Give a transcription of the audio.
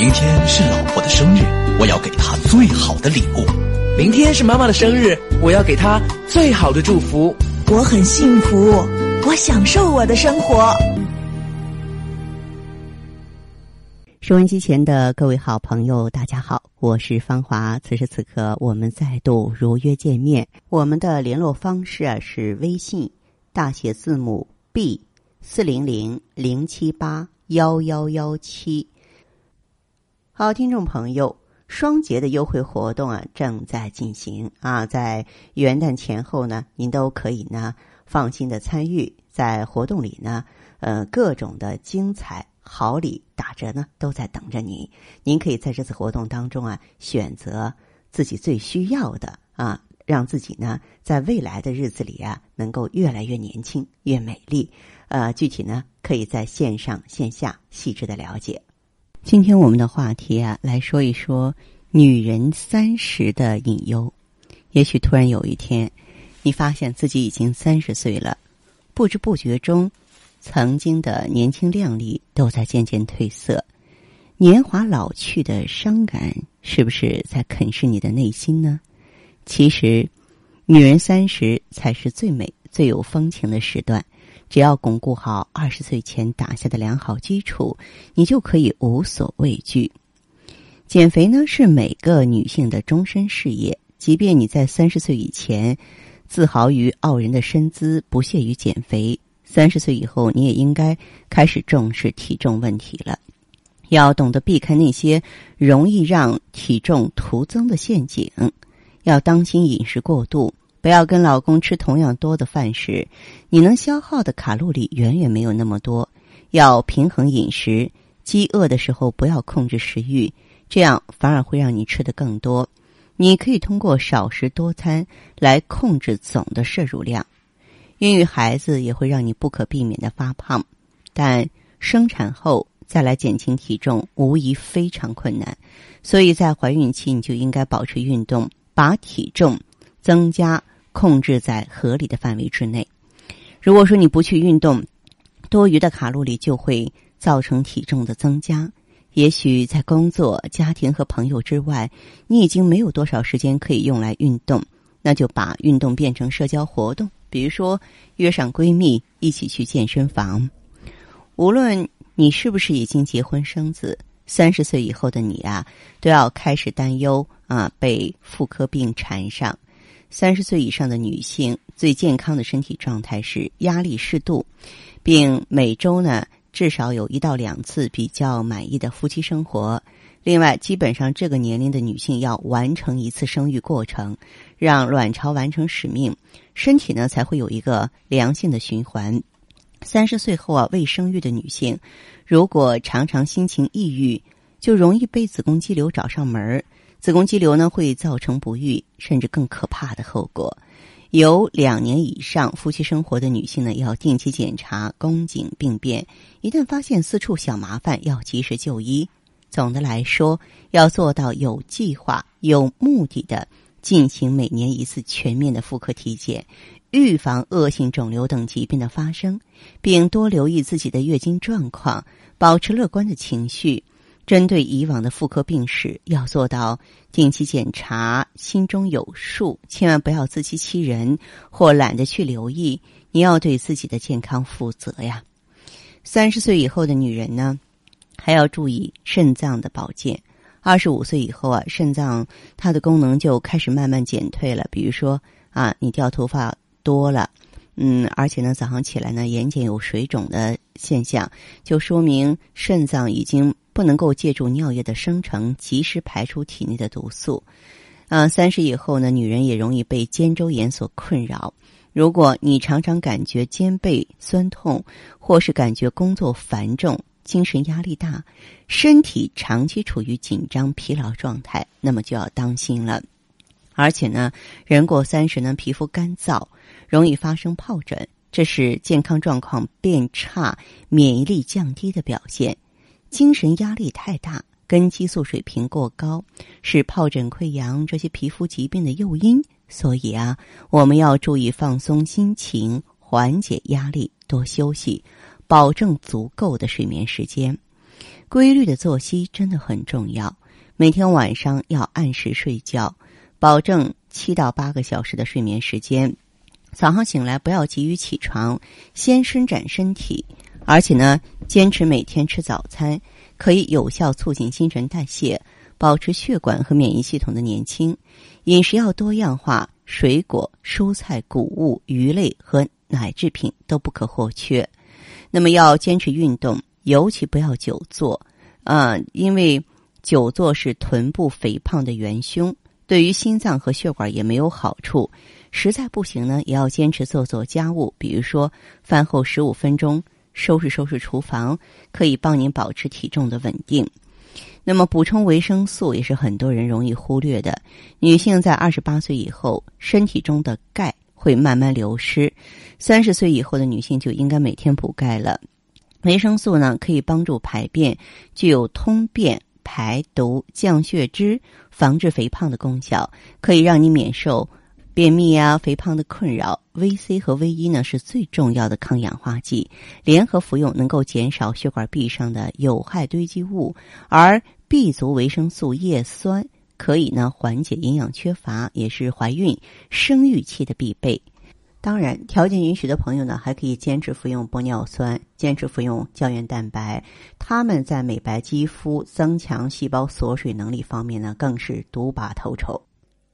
明天是老婆的生日，我要给她最好的礼物。明天是妈妈的生日，我要给她最好的祝福。我很幸福，我享受我的生活。收音机前的各位好朋友，大家好，我是芳华。此时此刻，我们再度如约见面。我们的联络方式啊是微信大写字母 B 四零零零七八幺幺幺七。好，听众朋友，双节的优惠活动啊正在进行啊，在元旦前后呢，您都可以呢放心的参与。在活动里呢，呃，各种的精彩好礼打折呢都在等着您。您可以在这次活动当中啊，选择自己最需要的啊，让自己呢在未来的日子里啊，能够越来越年轻、越美丽。呃，具体呢，可以在线上线下细致的了解。今天我们的话题啊，来说一说女人三十的隐忧。也许突然有一天，你发现自己已经三十岁了，不知不觉中，曾经的年轻靓丽都在渐渐褪色，年华老去的伤感，是不是在啃噬你的内心呢？其实，女人三十才是最美、最有风情的时段。只要巩固好二十岁前打下的良好基础，你就可以无所畏惧。减肥呢是每个女性的终身事业，即便你在三十岁以前自豪于傲人的身姿，不屑于减肥，三十岁以后你也应该开始重视体重问题了。要懂得避开那些容易让体重徒增的陷阱，要当心饮食过度。不要跟老公吃同样多的饭时，你能消耗的卡路里远远没有那么多。要平衡饮食，饥饿的时候不要控制食欲，这样反而会让你吃的更多。你可以通过少食多餐来控制总的摄入量。孕育孩子也会让你不可避免的发胖，但生产后再来减轻体重无疑非常困难。所以在怀孕期你就应该保持运动，把体重增加。控制在合理的范围之内。如果说你不去运动，多余的卡路里就会造成体重的增加。也许在工作、家庭和朋友之外，你已经没有多少时间可以用来运动，那就把运动变成社交活动，比如说约上闺蜜一起去健身房。无论你是不是已经结婚生子，三十岁以后的你啊，都要开始担忧啊被妇科病缠上。三十岁以上的女性最健康的身体状态是压力适度，并每周呢至少有一到两次比较满意的夫妻生活。另外，基本上这个年龄的女性要完成一次生育过程，让卵巢完成使命，身体呢才会有一个良性的循环。三十岁后啊，未生育的女性如果常常心情抑郁，就容易被子宫肌瘤找上门儿。子宫肌瘤呢会造成不育甚至更可怕的后果。有两年以上夫妻生活的女性呢，要定期检查宫颈病变，一旦发现四处小麻烦，要及时就医。总的来说，要做到有计划、有目的的进行每年一次全面的妇科体检，预防恶性肿瘤等疾病的发生，并多留意自己的月经状况，保持乐观的情绪。针对以往的妇科病史，要做到定期检查，心中有数，千万不要自欺欺人或懒得去留意。你要对自己的健康负责呀。三十岁以后的女人呢，还要注意肾脏的保健。二十五岁以后啊，肾脏它的功能就开始慢慢减退了。比如说啊，你掉头发多了，嗯，而且呢，早上起来呢，眼睑有水肿的现象，就说明肾脏已经。不能够借助尿液的生成及时排出体内的毒素，啊，三十以后呢，女人也容易被肩周炎所困扰。如果你常常感觉肩背酸痛，或是感觉工作繁重、精神压力大，身体长期处于紧张疲劳状态，那么就要当心了。而且呢，人过三十呢，皮肤干燥，容易发生疱疹，这是健康状况变差、免疫力降低的表现。精神压力太大，跟激素水平过高，是疱疹、溃疡这些皮肤疾病的诱因。所以啊，我们要注意放松心情，缓解压力，多休息，保证足够的睡眠时间。规律的作息真的很重要，每天晚上要按时睡觉，保证七到八个小时的睡眠时间。早上醒来不要急于起床，先伸展身体，而且呢，坚持每天吃早餐，可以有效促进新陈代谢，保持血管和免疫系统的年轻。饮食要多样化，水果、蔬菜、谷物、鱼类和奶制品都不可或缺。那么要坚持运动，尤其不要久坐，啊，因为久坐是臀部肥胖的元凶，对于心脏和血管也没有好处。实在不行呢，也要坚持做做家务，比如说饭后十五分钟收拾收拾厨房，可以帮您保持体重的稳定。那么补充维生素也是很多人容易忽略的。女性在二十八岁以后，身体中的钙会慢慢流失，三十岁以后的女性就应该每天补钙了。维生素呢，可以帮助排便，具有通便、排毒、降血脂、防治肥胖的功效，可以让你免受。便秘啊、肥胖的困扰，V C 和 V 一呢是最重要的抗氧化剂，联合服用能够减少血管壁上的有害堆积物，而 B 族维生素叶酸可以呢缓解营养缺乏，也是怀孕生育期的必备。当然，条件允许的朋友呢，还可以坚持服用玻尿酸，坚持服用胶原蛋白，它们在美白肌肤、增强细胞锁水能力方面呢，更是独拔头筹。